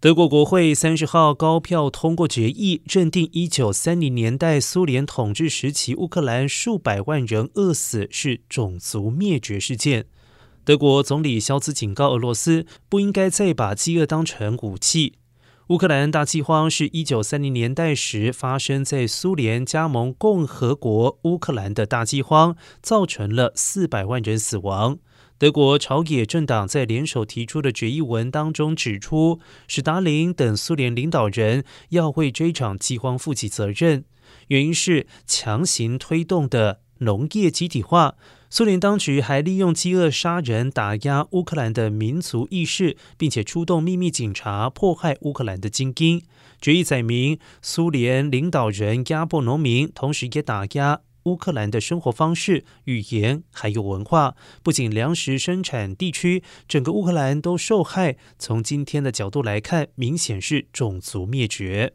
德国国会三十号高票通过决议，认定一九三零年代苏联统治时期乌克兰数百万人饿死是种族灭绝事件。德国总理肖兹警告俄罗斯，不应该再把饥饿当成武器。乌克兰大饥荒是一九三零年代时发生在苏联加盟共和国乌克兰的大饥荒，造成了四百万人死亡。德国朝野政党在联手提出的决议文当中指出，史达林等苏联领导人要为这场饥荒负起责任，原因是强行推动的农业集体化。苏联当局还利用饥饿杀人，打压乌克兰的民族意识，并且出动秘密警察迫害乌克兰的精英。决议载明，苏联领导人压迫农民，同时也打压。乌克兰的生活方式、语言还有文化，不仅粮食生产地区，整个乌克兰都受害。从今天的角度来看，明显是种族灭绝。